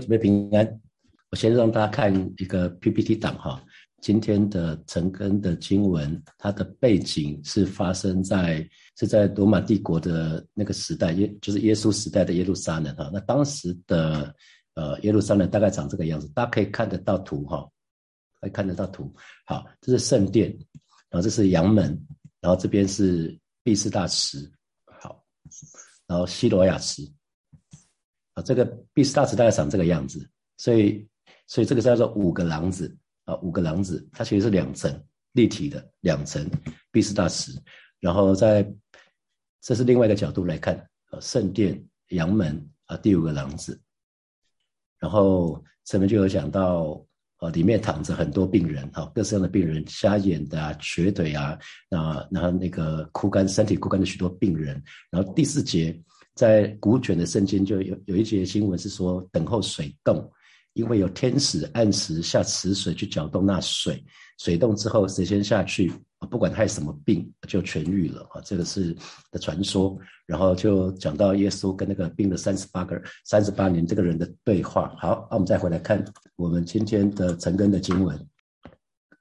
准备平安。我先让大家看一个 PPT 档哈。今天的陈根的经文，它的背景是发生在是在罗马帝国的那个时代，耶就是耶稣时代的耶路撒冷哈。那当时的呃耶路撒冷大概长这个样子，大家可以看得到图哈，可以看得到图。好，这是圣殿，然后这是阳门，然后这边是毕士大池，好，然后西罗亚池。啊，这个毕士大池大概长这个样子，所以，所以这个叫做五个廊子啊，五个廊子，它其实是两层立体的两层毕士大池，然后在，这是另外一个角度来看，啊，圣殿、阳门啊，第五个廊子，然后前面就有讲到，啊，里面躺着很多病人，哈，各式各样的病人，瞎眼的啊，瘸腿啊，那然后那个枯干身体枯干的许多病人，然后第四节。在古卷的圣经就有有一节新闻是说等候水动，因为有天使按时下池水去搅动那水，水动之后谁先下去，不管害什么病就痊愈了啊，这个是的传说。然后就讲到耶稣跟那个病了三十八个三十八年这个人的对话。好，那我们再回来看我们今天的陈根的经文。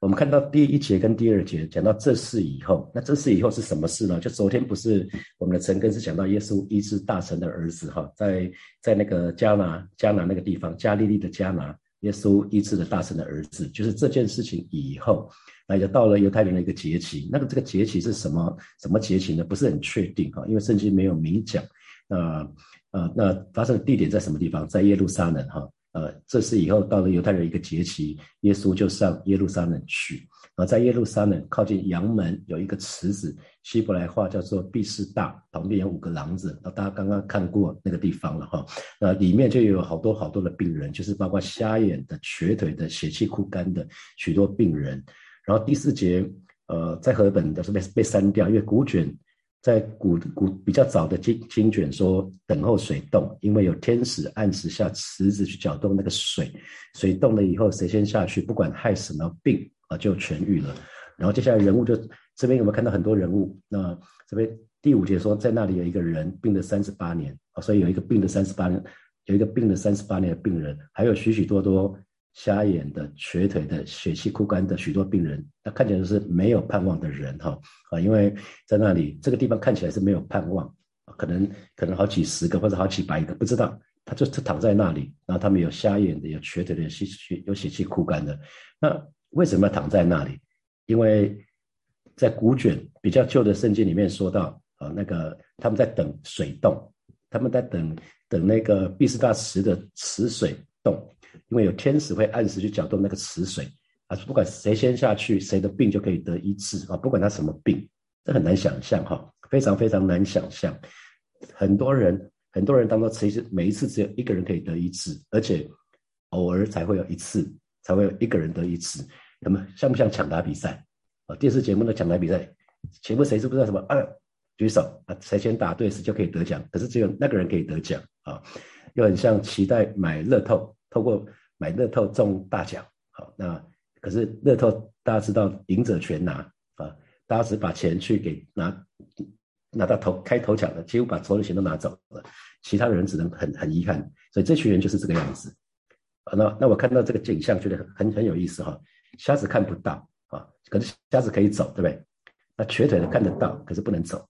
我们看到第一节跟第二节讲到这事以后，那这事以后是什么事呢？就昨天不是我们的陈根是讲到耶稣医治大臣的儿子哈，在在那个加拿加拿那个地方加利利的加拿，耶稣医治了大臣的儿子，就是这件事情以后，那就到了犹太人的一个节期，那个这个节期是什么什么节期呢？不是很确定哈，因为圣经没有明讲。那呃那发生的地点在什么地方？在耶路撒冷哈。呃，这是以后到了犹太人一个节期，耶稣就上耶路撒冷去。而在耶路撒冷靠近阳门有一个池子，希伯来话叫做毕士大，旁边有五个廊子。那大家刚刚看过那个地方了哈。那里面就有好多好多的病人，就是包括瞎眼的、瘸腿的、血气枯干的许多病人。然后第四节，呃，在和本的是被被删掉，因为古卷。在古古比较早的经经卷说，等候水动，因为有天使按时下池子去搅动那个水，水动了以后，谁先下去，不管害什么病啊，就痊愈了。然后接下来人物就这边有没有看到很多人物？那这边第五节说，在那里有一个人病了三十八年啊，所以有一个病了三十八年，有一个病了三十八年的病人，还有许许多多。瞎眼的、瘸腿的、血气枯干的许多病人，那看起来是没有盼望的人哈啊，因为在那里这个地方看起来是没有盼望，可能可能好几十个或者好几百个不知道，他就就躺在那里，然后他们有瞎眼的、有瘸腿的、有血有血气枯干的，那为什么要躺在那里？因为在古卷比较旧的圣经里面说到啊，那个他们在等水动，他们在等等那个毕士大池的池水动。因为有天使会按时去搅动那个池水啊，不管谁先下去，谁的病就可以得医治啊，不管他什么病，这很难想象哈，非常非常难想象。很多人很多人当中，其实每一次只有一个人可以得医治，而且偶尔才会有一次才会有一个人得医治。那么像不像抢答比赛啊？电视节目的抢答比赛，请问谁是不知道什么？啊，举手啊，谁先答对时就可以得奖，可是只有那个人可以得奖啊，又很像期待买乐透。透过买乐透中大奖，好，那可是乐透大家知道赢者全拿啊，大家只把钱去给拿拿到头开头奖的，几乎把所有的钱都拿走了，其他的人只能很很遗憾，所以这群人就是这个样子啊。那那我看到这个景象，觉得很很很有意思哈。瞎子看不到啊，可是瞎子可以走，对不对？那瘸腿的看得到，可是不能走。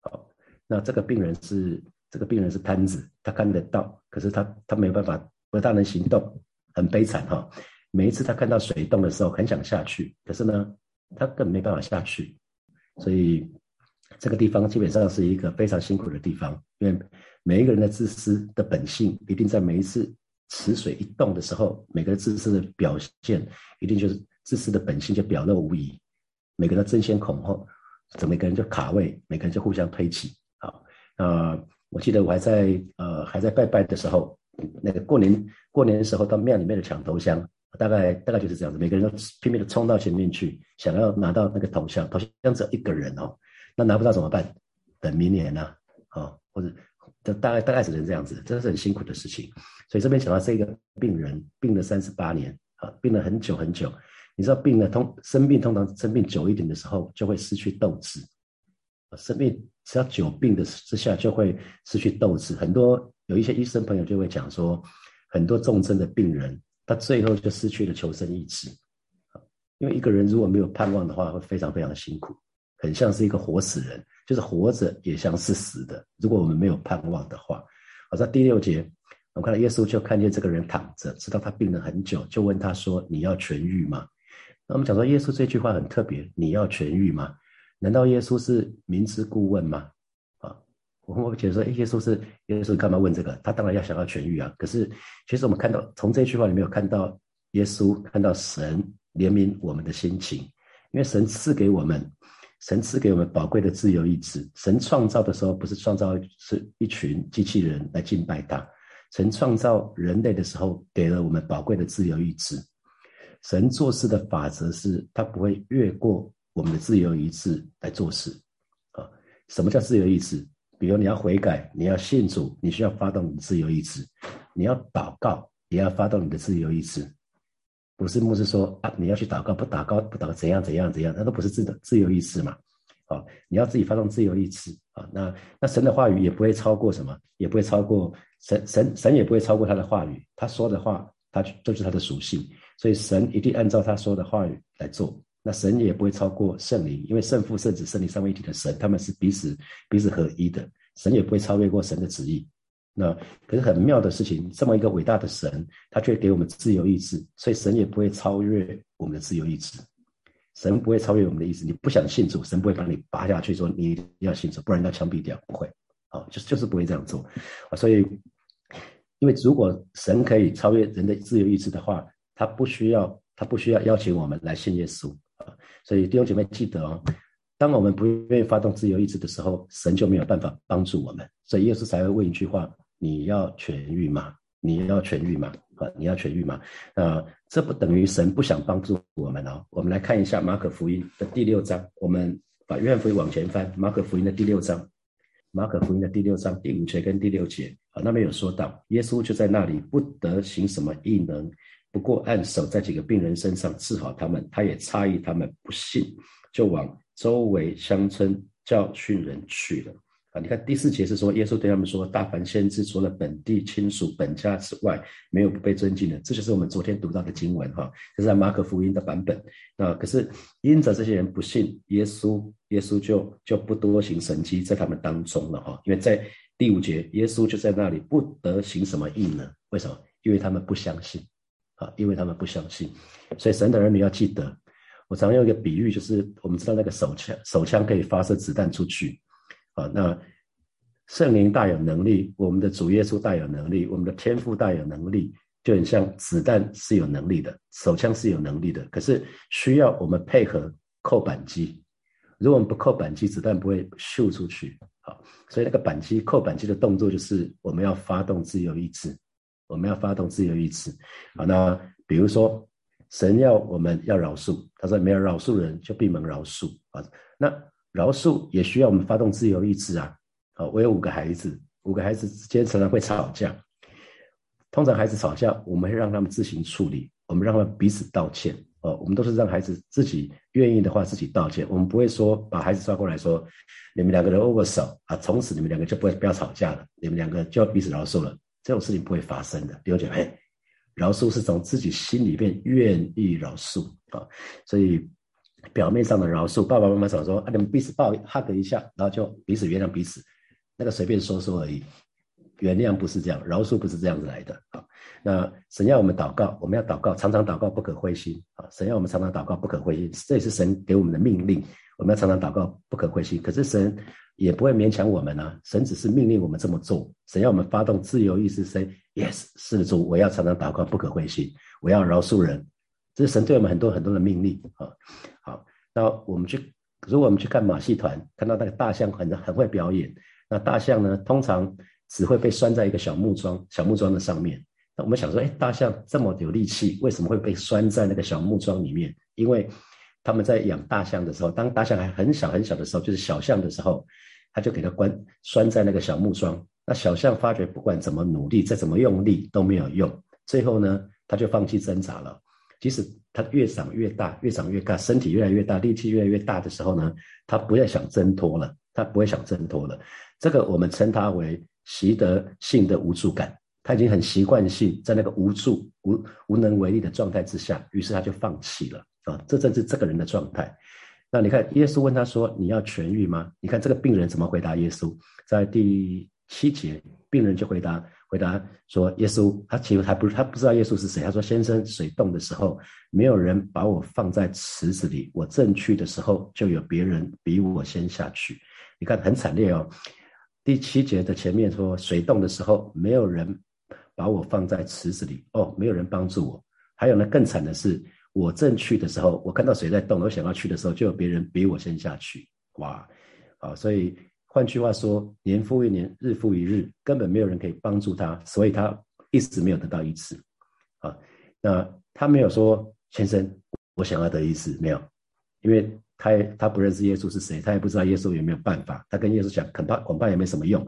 好，那这个病人是这个病人是瘫子，他看得到，可是他他没有办法。不大能行动，很悲惨哈。每一次他看到水洞的时候，很想下去，可是呢，他根本没办法下去。所以这个地方基本上是一个非常辛苦的地方，因为每一个人的自私的本性，一定在每一次池水一动的时候，每个自私的表现，一定就是自私的本性就表露无遗。每个人争先恐后，这每个人就卡位，每个人就互相推挤。好，呃，我记得我还在呃还在拜拜的时候。那个过年过年的时候到庙里面的抢头香，大概大概就是这样子，每个人都拼命的冲到前面去，想要拿到那个头香，头香只有一个人哦，那拿不到怎么办？等明年呢？哦，或者这大概大概只能这样子，真的是很辛苦的事情。所以这边讲到这个病人病了三十八年啊，病了很久很久。你知道病了通生病通常生病久一点的时候就会失去斗志，生病只要久病的之下就会失去斗志，很多。有一些医生朋友就会讲说，很多重症的病人，他最后就失去了求生意志。因为一个人如果没有盼望的话，会非常非常辛苦，很像是一个活死人，就是活着也像是死的。如果我们没有盼望的话，好，在第六节，我们看到耶稣就看见这个人躺着，知道他病了很久，就问他说：“你要痊愈吗？”那我们讲说，耶稣这句话很特别，“你要痊愈吗？”难道耶稣是明知故问吗？我们会觉得说，耶稣是耶稣干嘛问这个？他当然要想要痊愈啊。可是，其实我们看到从这句话里面有看到耶稣看到神怜悯我们的心情，因为神赐给我们，神赐给我们宝贵的自由意志。神创造的时候不是创造是一群机器人来敬拜他，神创造人类的时候给了我们宝贵的自由意志。神做事的法则是，他不会越过。我们的自由意志来做事，啊，什么叫自由意志？比如你要悔改，你要信主，你需要发动你的自由意志；你要祷告，也要发动你的自由意志。不是牧师说啊，你要去祷告，不祷告不祷怎样怎样怎样，那都不是自的自由意志嘛？啊，你要自己发动自由意志啊。那那神的话语也不会超过什么，也不会超过神神神也不会超过他的话语。他说的话，他就是他的属性，所以神一定按照他说的话语来做。那神也不会超过圣灵，因为圣父、圣子、圣灵三位一体的神，他们是彼此彼此合一的，神也不会超越过神的旨意。那可是很妙的事情，这么一个伟大的神，他却给我们自由意志，所以神也不会超越我们的自由意志。神不会超越我们的意志，你不想信主，神不会把你拔下去说你要信主，不然要枪毙掉，不会。啊，就是就是不会这样做。所以因为如果神可以超越人的自由意志的话，他不需要他不需要邀请我们来信耶稣。所以弟兄姐妹记得哦，当我们不愿意发动自由意志的时候，神就没有办法帮助我们。所以耶稣才会问一句话：“你要痊愈吗？你要痊愈吗？啊，你要痊愈吗？”啊，这不等于神不想帮助我们哦。我们来看一下马可福音的第六章，我们把约翰福音往前翻，马可福音的第六章，马可福音的第六章第五节跟第六节啊，那边有说到，耶稣就在那里不得行什么异能。不过按手在几个病人身上治好他们，他也诧异他们不信，就往周围乡村教训人去了。啊，你看第四节是说，耶稣对他们说：“大凡先知，除了本地亲属、本家之外，没有不被尊敬的。”这就是我们昨天读到的经文哈，这是在马可福音的版本。啊，可是因着这些人不信耶稣，耶稣就就不多行神迹在他们当中了哈。因为在第五节，耶稣就在那里不得行什么异呢？为什么？因为他们不相信。啊，因为他们不相信，所以神的儿女要记得。我常用一个比喻，就是我们知道那个手枪，手枪可以发射子弹出去。啊，那圣灵大有能力，我们的主耶稣大有能力，我们的天赋大有能力，就很像子弹是有能力的，手枪是有能力的。可是需要我们配合扣扳机，如果我们不扣扳机，子弹不会秀出去。好，所以那个扳机扣扳机的动作，就是我们要发动自由意志。我们要发动自由意志，好，那比如说，神要我们要饶恕，他说没有饶恕人就闭门饶恕啊。那饶恕也需要我们发动自由意志啊。好，我有五个孩子，五个孩子之间常常会吵架，通常孩子吵架，我们会让他们自行处理，我们让他们彼此道歉哦。我们都是让孩子自己愿意的话自己道歉，我们不会说把孩子抓过来说，你们两个人握握手啊，从此你们两个就不会不要吵架了，你们两个就要彼此饶恕了。这种事情不会发生的，了解没？饶恕是从自己心里面愿意饶恕啊，所以表面上的饶恕，爸爸妈妈常说啊，你们彼此抱 hug 一下，然后就彼此原谅彼此，那个随便说说而已。原谅不是这样，饶恕不是这样子来的啊。那神要我们祷告，我们要祷告，常常祷告，不可灰心啊。神要我们常常祷告，不可灰心，这也是神给我们的命令。我们要常常祷告，不可灰心。可是神。也不会勉强我们啊，神只是命令我们这么做。神要我们发动自由意志神 yes 是主，我要常常祷告，不可灰心，我要饶恕人。这是神对我们很多很多的命令啊。好，那我们去，如果我们去看马戏团，看到那个大象很很会表演，那大象呢，通常只会被拴在一个小木桩小木桩的上面。那我们想说，哎，大象这么有力气，为什么会被拴在那个小木桩里面？因为他们在养大象的时候，当大象还很小很小的时候，就是小象的时候。他就给它关拴在那个小木桩，那小象发觉不管怎么努力，再怎么用力都没有用，最后呢，他就放弃挣扎了。即使它越长越大，越长越大，身体越来越大，力气越来越大的时候呢，它不再想挣脱了，它不会想挣脱了。这个我们称它为习得性的无助感他已经很习惯性在那个无助、无无能为力的状态之下，于是他就放弃了啊！这正是这个人的状态。那你看，耶稣问他说：“你要痊愈吗？”你看这个病人怎么回答耶稣？在第七节，病人就回答回答说：“耶稣，他其实还不他不知道耶稣是谁。他说：‘先生，水冻的时候，没有人把我放在池子里，我正去的时候，就有别人比我先下去。’你看很惨烈哦。第七节的前面说，水冻的时候，没有人。”把我放在池子里哦，没有人帮助我。还有呢，更惨的是，我正去的时候，我看到水在动，我想要去的时候，就有别人比我先下去。哇，啊，所以换句话说，年复一年，日复一日，根本没有人可以帮助他，所以他一直没有得到一次。啊，那他没有说，先生，我想要得一次，没有，因为他也他不认识耶稣是谁，他也不知道耶稣有没有办法。他跟耶稣讲，恐怕恐怕也没什么用。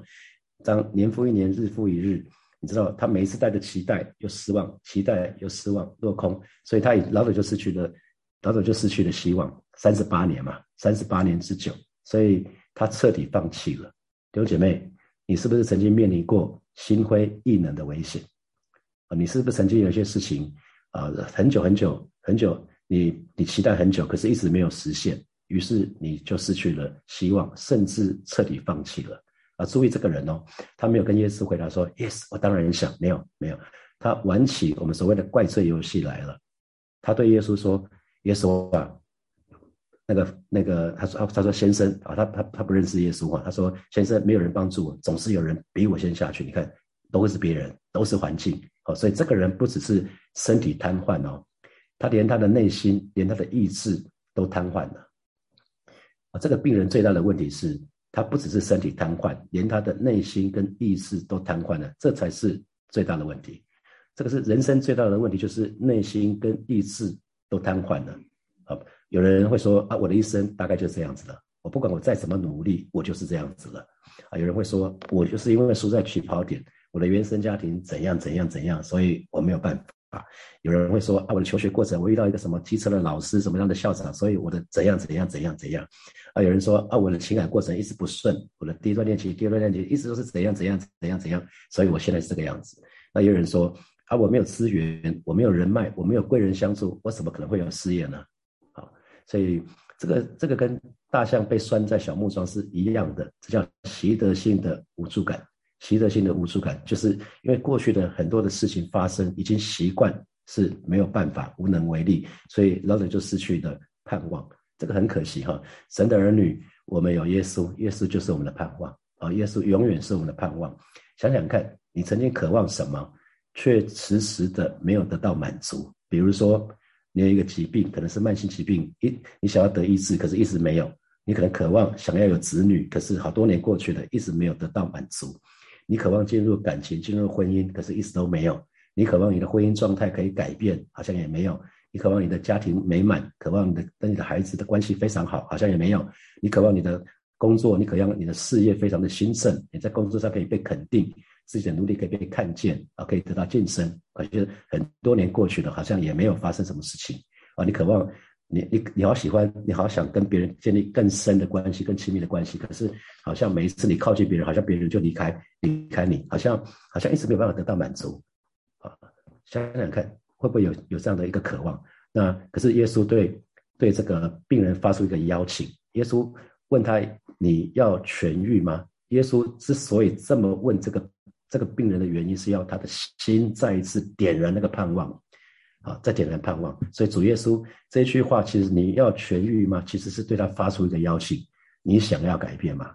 当年复一年，日复一日。你知道他每一次带着期待又失望，期待又失望落空，所以他老早就失去了，老早就失去了希望。三十八年嘛，三十八年之久，所以他彻底放弃了。弟兄姐妹，你是不是曾经面临过心灰意冷的危险？啊，你是不是曾经有一些事情啊，很久很久很久，你你期待很久，可是一直没有实现，于是你就失去了希望，甚至彻底放弃了。啊，注意这个人哦，他没有跟耶稣回答说：“Yes，我当然想。”没有，没有，他玩起我们所谓的怪罪游戏来了。他对耶稣说：“耶稣啊，那个那个，他说他说先生啊，他他他不认识耶稣啊。他说先生，没有人帮助我，总是有人比我先下去。你看，都会是别人，都是环境。哦，所以这个人不只是身体瘫痪哦，他连他的内心，连他的意志都瘫痪了。啊，这个病人最大的问题是。”他不只是身体瘫痪，连他的内心跟意识都瘫痪了，这才是最大的问题。这个是人生最大的问题，就是内心跟意志都瘫痪了。啊，有人会说啊，我的一生大概就这样子了，我不管我再怎么努力，我就是这样子了。啊，有人会说，我就是因为输在起跑点，我的原生家庭怎样怎样怎样，所以我没有办法。啊，有人会说啊，我的求学过程，我遇到一个什么机车的老师，什么样的校长，所以我的怎样怎样怎样怎样。啊，有人说啊，我的情感过程一直不顺，我的第一段恋情、第二段恋情一直都是怎样怎样怎样怎样，所以我现在是这个样子。那有人说啊，我没有资源，我没有人脉，我没有贵人相助，我怎么可能会有事业呢？好，所以这个这个跟大象被拴在小木桩是一样的，这叫习得性的无助感。习得性的无助感，就是因为过去的很多的事情发生，已经习惯是没有办法、无能为力，所以老者就失去了盼望。这个很可惜哈。神的儿女，我们有耶稣，耶稣就是我们的盼望啊！耶稣永远是我们的盼望。想想看，你曾经渴望什么，却迟迟的没有得到满足。比如说，你有一个疾病，可能是慢性疾病，一你想要得医治，可是一直没有。你可能渴望想要有子女，可是好多年过去了，一直没有得到满足。你渴望进入感情，进入婚姻，可是一直都没有。你渴望你的婚姻状态可以改变，好像也没有。你渴望你的家庭美满，渴望你的跟你的孩子的关系非常好，好像也没有。你渴望你的工作，你渴望你的事业非常的兴盛，你在工作上可以被肯定，自己的努力可以被看见啊，可以得到晋升。可是很多年过去了，好像也没有发生什么事情啊。你渴望。你你你好喜欢，你好想跟别人建立更深的关系、更亲密的关系，可是好像每一次你靠近别人，好像别人就离开离开你，好像好像一直没有办法得到满足啊！想想看，会不会有有这样的一个渴望？那可是耶稣对对这个病人发出一个邀请，耶稣问他：你要痊愈吗？耶稣之所以这么问这个这个病人的原因，是要他的心再一次点燃那个盼望。啊，再点燃盼望。所以主耶稣这句话，其实你要痊愈吗？其实是对他发出一个邀请。你想要改变吗？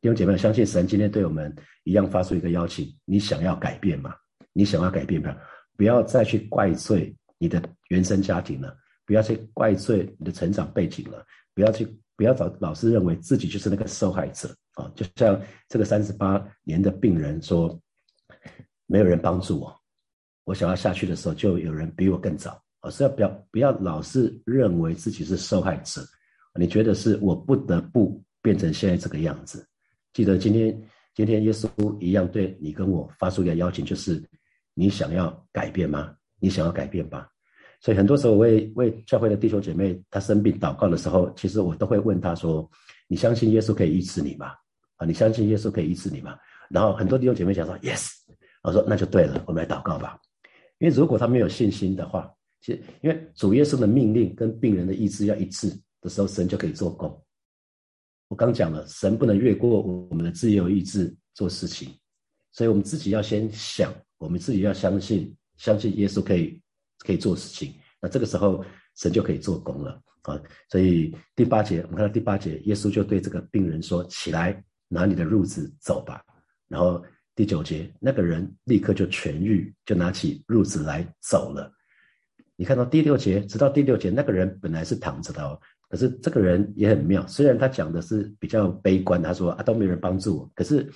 弟兄姐妹，相信神今天对我们一样发出一个邀请。你想要改变吗？你想要改变吗？不要再去怪罪你的原生家庭了，不要去怪罪你的成长背景了，不要去不要找老是认为自己就是那个受害者啊！就像这个三十八年的病人说，没有人帮助我。我想要下去的时候，就有人比我更早。而是要不要不要老是认为自己是受害者？你觉得是我不得不变成现在这个样子？记得今天今天耶稣一样对你跟我发出一个邀请，就是你想要改变吗？你想要改变吧？所以很多时候为为教会的弟兄姐妹他生病祷告的时候，其实我都会问他说：“你相信耶稣可以医治你吗？啊，你相信耶稣可以医治你吗？”然后很多弟兄姐妹讲说：“Yes。”我说那就对了，我们来祷告吧。因为如果他没有信心的话，其实因为主耶稣的命令跟病人的意志要一致的时候，神就可以做工。我刚讲了，神不能越过我们的自由意志做事情，所以我们自己要先想，我们自己要相信，相信耶稣可以可以做事情。那这个时候神就可以做工了啊！所以第八节，我们看到第八节，耶稣就对这个病人说：“起来，拿你的褥子走吧。”然后第九节，那个人立刻就痊愈，就拿起褥子来走了。你看到第六节，直到第六节，那个人本来是躺着的哦，可是这个人也很妙，虽然他讲的是比较悲观，他说啊都没有人帮助我，可是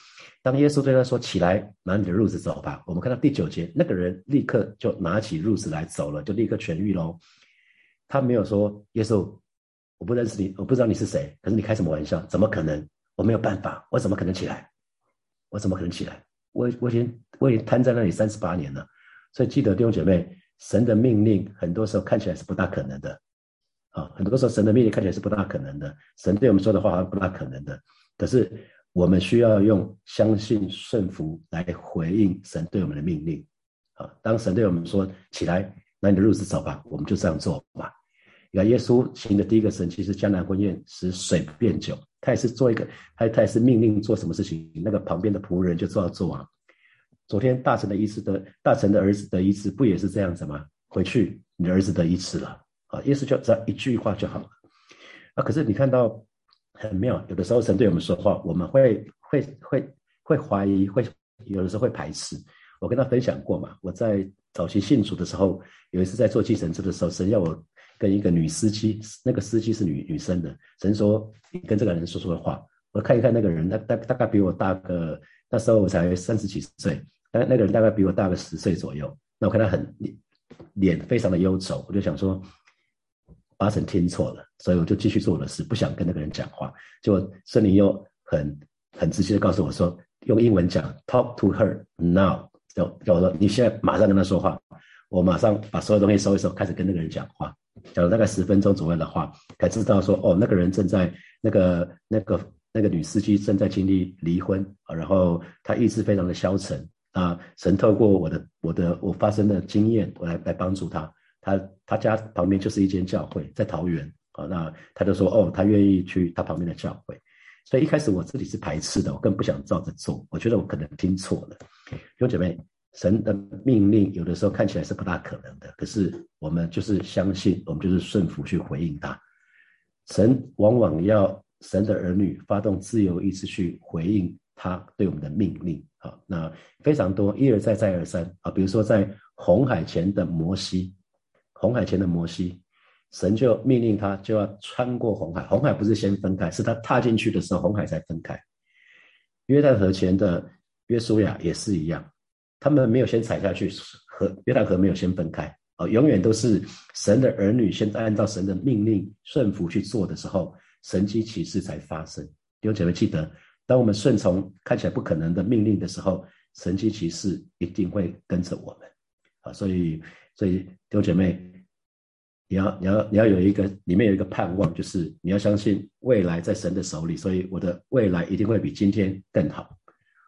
当耶稣对他说起来拿你的褥子走吧，我们看到第九节，那个人立刻就拿起褥子来走了，就立刻痊愈喽。他没有说耶稣，我不认识你，我不知道你是谁，可是你开什么玩笑？怎么可能？我没有办法，我怎么可能起来？我怎么可能起来？我我已经我已经瘫在那里三十八年了，所以记得弟兄姐妹。神的命令很多时候看起来是不大可能的，啊，很多时候神的命令看起来是不大可能的。神对我们说的话好像不大可能的，可是我们需要用相信顺服来回应神对我们的命令。啊，当神对我们说起来，那你的路子走吧，我们就这样做吧。你看耶稣行的第一个神迹是江南婚宴使水变酒，他也是做一个，他他也是命令做什么事情，那个旁边的仆人就做要做啊。昨天大臣的医治的大臣的儿子的医治不也是这样子吗？回去你的儿子的医治了啊，耶稣就只要一句话就好了啊。可是你看到很妙，有的时候神对我们说话，我们会会会会怀疑，会有的时候会排斥。我跟他分享过嘛，我在早期信主的时候，有一次在做计程车的时候，神要我跟一个女司机，那个司机是女女生的，神说你跟这个人说说话，我看一看那个人，他大大概比我大个，那时候我才三十几岁。那那个人大概比我大个十岁左右，那我看他很脸非常的忧愁，我就想说八成听错了，所以我就继续做我的事，不想跟那个人讲话。结果圣灵又很很直接的告诉我说，用英文讲，talk to her now，就叫我说你现在马上跟他说话。我马上把所有东西收一收，开始跟那个人讲话，讲了大概十分钟左右的话，才知道说哦，那个人正在那个那个那个女司机正在经历离婚啊，然后她意志非常的消沉。啊，神透过我的我的我发生的经验，我来来帮助他。他他家旁边就是一间教会，在桃园啊。那他就说，哦，他愿意去他旁边的教会。所以一开始我自己是排斥的，我更不想照着做。我觉得我可能听错了。兄姐妹，神的命令有的时候看起来是不大可能的，可是我们就是相信，我们就是顺服去回应他。神往往要神的儿女发动自由意志去回应他对我们的命令。啊，那非常多，一而再，再而三啊。比如说，在红海前的摩西，红海前的摩西，神就命令他就要穿过红海。红海不是先分开，是他踏进去的时候，红海才分开。约旦河前的约书亚也是一样，他们没有先踩下去，河约旦河没有先分开啊。永远都是神的儿女先按照神的命令顺服去做的时候，神迹奇事才发生。弟兄姐妹记得。当我们顺从看起来不可能的命令的时候，神迹奇事一定会跟着我们，啊，所以，所以弟兄姐妹，你要，你要，你要有一个里面有一个盼望，就是你要相信未来在神的手里，所以我的未来一定会比今天更好。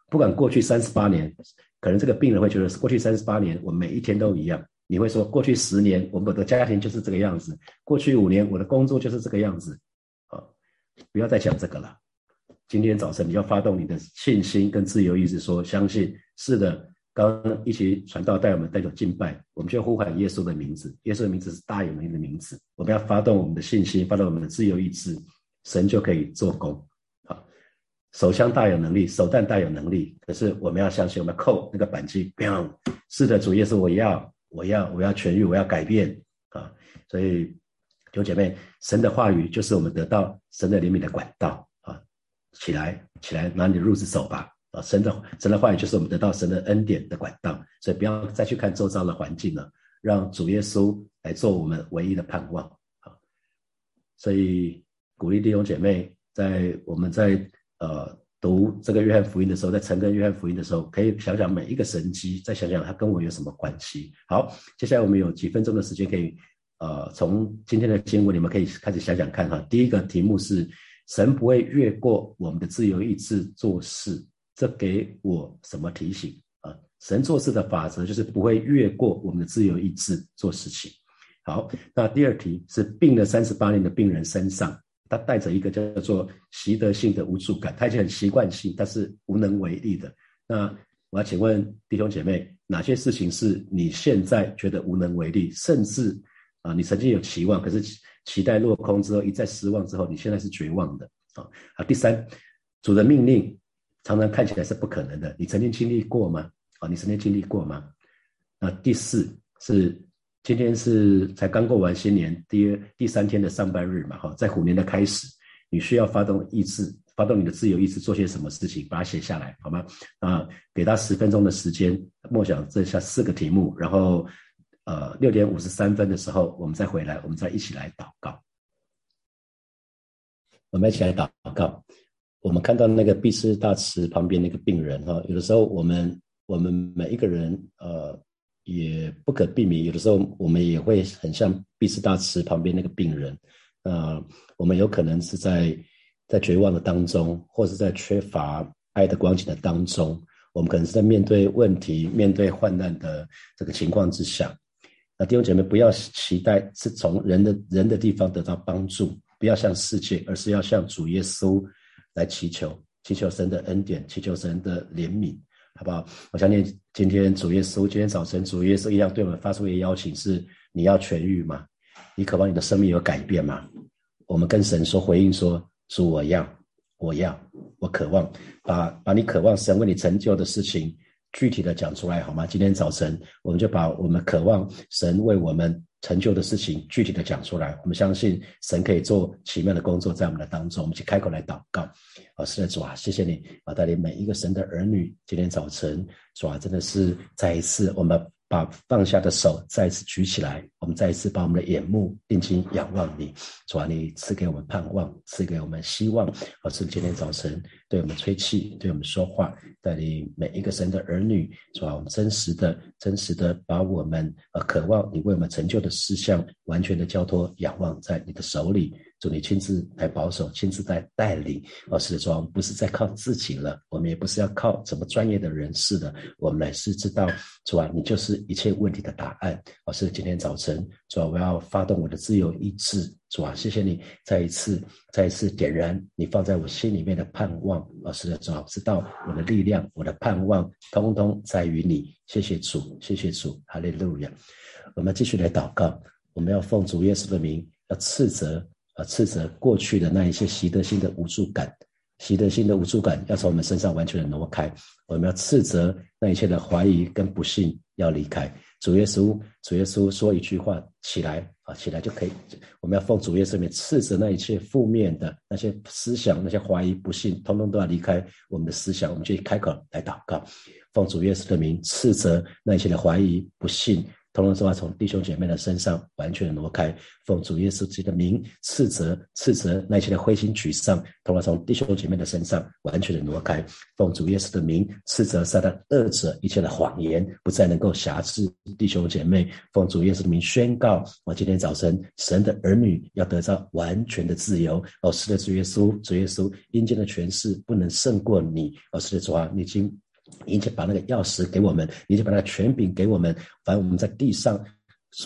不管过去三十八年，可能这个病人会觉得过去三十八年我每一天都一样，你会说过去十年我们的家庭就是这个样子，过去五年我的工作就是这个样子，啊，不要再讲这个了。今天早晨你要发动你的信心跟自由意志，说相信是的。刚一起传道带我们带走敬拜，我们就呼喊耶稣的名字。耶稣的名字是大有能力的名字。我们要发动我们的信心，发动我们的自由意志，神就可以做工。手枪大有能力，手弹大有能力。可是我们要相信，我们要扣那个扳机。是的，主耶稣，我要，我要，我要痊愈，我要改变啊！所以弟兄姐妹，神的话语就是我们得到神的怜悯的管道啊。起来，起来，拿你的褥子走吧！啊，神的神的话语就是我们得到神的恩典的管道，所以不要再去看周遭的环境了，让主耶稣来做我们唯一的盼望。啊，所以鼓励弟兄姐妹，在我们在呃读这个约翰福音的时候，在承跟约翰福音的时候，可以想想每一个神迹，再想想它跟我有什么关系。好，接下来我们有几分钟的时间，可以呃从今天的经文，你们可以开始想想看哈。第一个题目是。神不会越过我们的自由意志做事，这给我什么提醒啊？神做事的法则就是不会越过我们的自由意志做事情。好，那第二题是病了三十八年的病人身上，他带着一个叫做习得性的无助感，他已经很习惯性，但是无能为力的。那我要请问弟兄姐妹，哪些事情是你现在觉得无能为力，甚至啊，你曾经有期望，可是期待落空之后一再失望之后，你现在是绝望的啊？啊，第三，主的命令常常看起来是不可能的，你曾经经历过吗？啊，你曾经经历过吗？那第四是。今天是才刚过完新年第第三天的上班日嘛，哈，在虎年的开始，你需要发动意志，发动你的自由意志，做些什么事情，把它写下来，好吗？啊，给他十分钟的时间，默想这下四个题目，然后，呃，六点五十三分的时候，我们再回来，我们再一起来祷告。我们一起来祷告。我们看到那个必斯大池旁边那个病人，哈，有的时候我们我们每一个人，呃。也不可避免，有的时候我们也会很像毕斯大池旁边那个病人，啊，我们有可能是在在绝望的当中，或是在缺乏爱的光景的当中，我们可能是在面对问题、面对患难的这个情况之下。那弟兄姐妹，不要期待是从人的人的地方得到帮助，不要向世界，而是要向主耶稣来祈求，祈求神的恩典，祈求神的怜悯。好不好？我相信今天主耶稣，今天早晨主耶稣一样对我们发出一个邀请：是你要痊愈吗？你渴望你的生命有改变吗？我们跟神说回应说：主，我要，我要，我渴望把把你渴望神为你成就的事情具体的讲出来，好吗？今天早晨我们就把我们渴望神为我们。成就的事情具体的讲出来，我们相信神可以做奇妙的工作在我们的当中。我们去开口来祷告，老师的主啊，谢谢你啊，带领每一个神的儿女，今天早晨主啊，真的是再一次我们。把放下的手再次举起来，我们再一次把我们的眼目定睛仰望你，主啊，你赐给我们盼望，赐给我们希望，而是今天早晨对我们吹气，对我们说话，带领每一个神的儿女，主啊，我们真实的、真实的把我们呃渴望你为我们成就的事项，完全的交托仰望在你的手里。主你亲自来保守，亲自在带领，而是说不是在靠自己了，我们也不是要靠什么专业的人士的，我们乃是知道主啊，你就是一切问题的答案。而是今天早晨，主啊，我要发动我的自由意志，主啊，谢谢你再一次、再一次点燃你放在我心里面的盼望。而是主啊，知道我的力量、我的盼望，通通在于你。谢谢主，谢谢主，哈利路亚。我们继续来祷告，我们要奉主耶稣的名，要斥责。啊，斥责过去的那一些习得性的无助感，习得性的无助感要从我们身上完全的挪开。我们要斥责那一切的怀疑跟不幸要离开。主耶稣，主耶稣说一句话，起来啊，起来就可以。我们要奉主耶稣名斥责那一切负面的那些思想、那些怀疑、不幸，通通都要离开我们的思想。我们就开口来祷告，奉主耶稣的名斥责那一些的怀疑、不幸。通通说话从弟兄姐妹的身上完全的挪开，奉主耶稣基督的名斥责斥责那些的灰心沮丧，通通从弟兄姐妹的身上完全的挪开，奉主耶稣的名斥责撒旦恶者一切的谎言不再能够辖制弟兄姐妹，奉主耶稣的名宣告，我今天早晨神的儿女要得到完全的自由。哦，是的，主耶稣，主耶稣，阴间的权势不能胜过你。哦，是的，主啊，你已经。你就把那个钥匙给我们，你就把那个权柄给我们，反正我们在地上。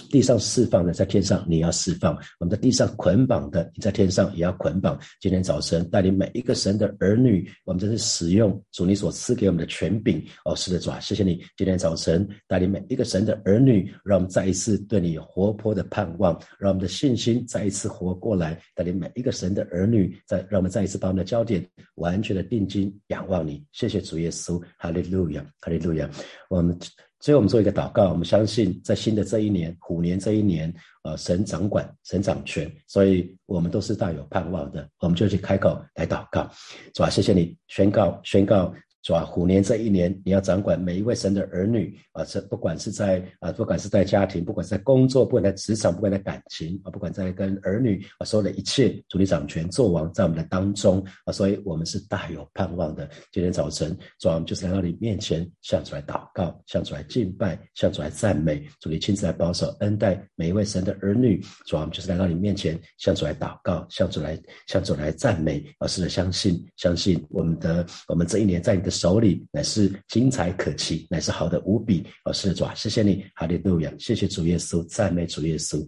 地上释放的，在天上你要释放；我们在地上捆绑的，你在天上也要捆绑。今天早晨带领每一个神的儿女，我们真是使用主你所赐给我们的权柄。哦，是的，主啊，谢谢你。今天早晨带领每一个神的儿女，让我们再一次对你有活泼的盼望，让我们的信心再一次活过来。带领每一个神的儿女，再让我们再一次把我们的焦点完全的定睛仰望你。谢谢主耶稣，哈利路亚，哈利路亚。我们。所以我们做一个祷告，我们相信在新的这一年虎年这一年，呃，神掌管，神掌权，所以我们都是大有盼望的。我们就去开口来祷告，是吧？谢谢你宣告，宣告。是吧？虎年这一年，你要掌管每一位神的儿女啊！这不管是在啊，不管是在家庭，不管是在工作，不管在职场，不管在感情啊，不管在跟儿女啊，所有的一切，主你掌权作王在我们的当中啊！所以我们是大有盼望的。今天早晨，主啊，就是来到你面前，向主来祷告，向主来敬拜，向主来赞美，主你亲自来保守恩待每一位神的儿女。主啊，我们就是来到你面前，向主来祷告，向主来向主来赞美。而是相信，相信我们的我们这一年在你的。手里乃是精彩可期，乃是好的无比。哦，是的，主啊，谢谢你，哈利路亚，谢谢主耶稣，赞美主耶稣。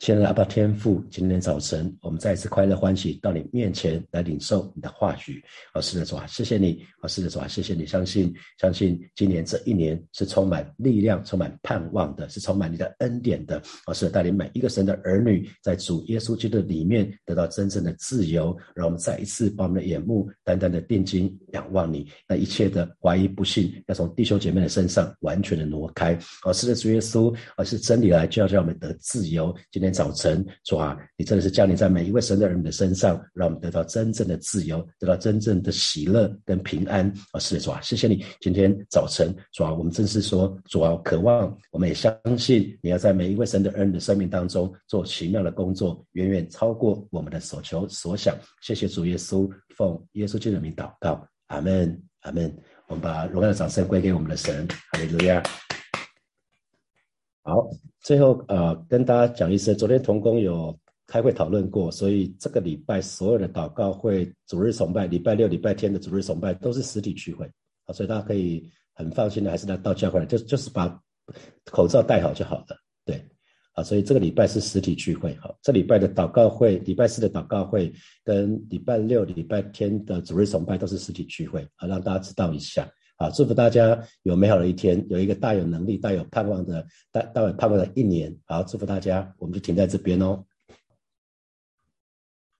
亲爱的阿爸天父，今天早晨我们再一次快乐欢喜到你面前来领受你的话语。哦，是的，主啊，谢谢你。哦，是的，主啊，谢谢你。相信，相信今年这一年是充满力量、充满盼望的，是充满你的恩典的。哦，是带领每一个神的儿女在主耶稣基督里面得到真正的自由。让我们再一次把我们的眼目单单的定睛仰望你，那一切的怀疑不信要从弟兄姐妹的身上完全的挪开。哦，是的，主耶稣，而是真理来就要叫我们得自由。今天。早晨，主啊，你真的是降临在每一位神的人的身上，让我们得到真正的自由，得到真正的喜乐跟平安。啊，是的，主啊，谢谢你。今天早晨，主啊，我们正是说，主啊，渴望，我们也相信你要在每一位神的人的生命当中做奇妙的工作，远远超过我们的所求所想。谢谢主耶稣，奉耶稣基督的名祷告，阿门，阿门。我们把荣耀的掌声归给我们的神，哈利路亚。好，最后呃，跟大家讲一声，昨天同工有开会讨论过，所以这个礼拜所有的祷告会、主日崇拜，礼拜六、礼拜天的主日崇拜都是实体聚会啊，所以大家可以很放心的，还是来到教会来，就就是把口罩戴好就好了，对，啊，所以这个礼拜是实体聚会，好，这礼拜的祷告会，礼拜四的祷告会跟礼拜六、礼拜天的主日崇拜都是实体聚会，啊，让大家知道一下。啊，祝福大家有美好的一天，有一个大有能力、大有盼望的、大大有盼望的一年。好，祝福大家，我们就停在这边哦。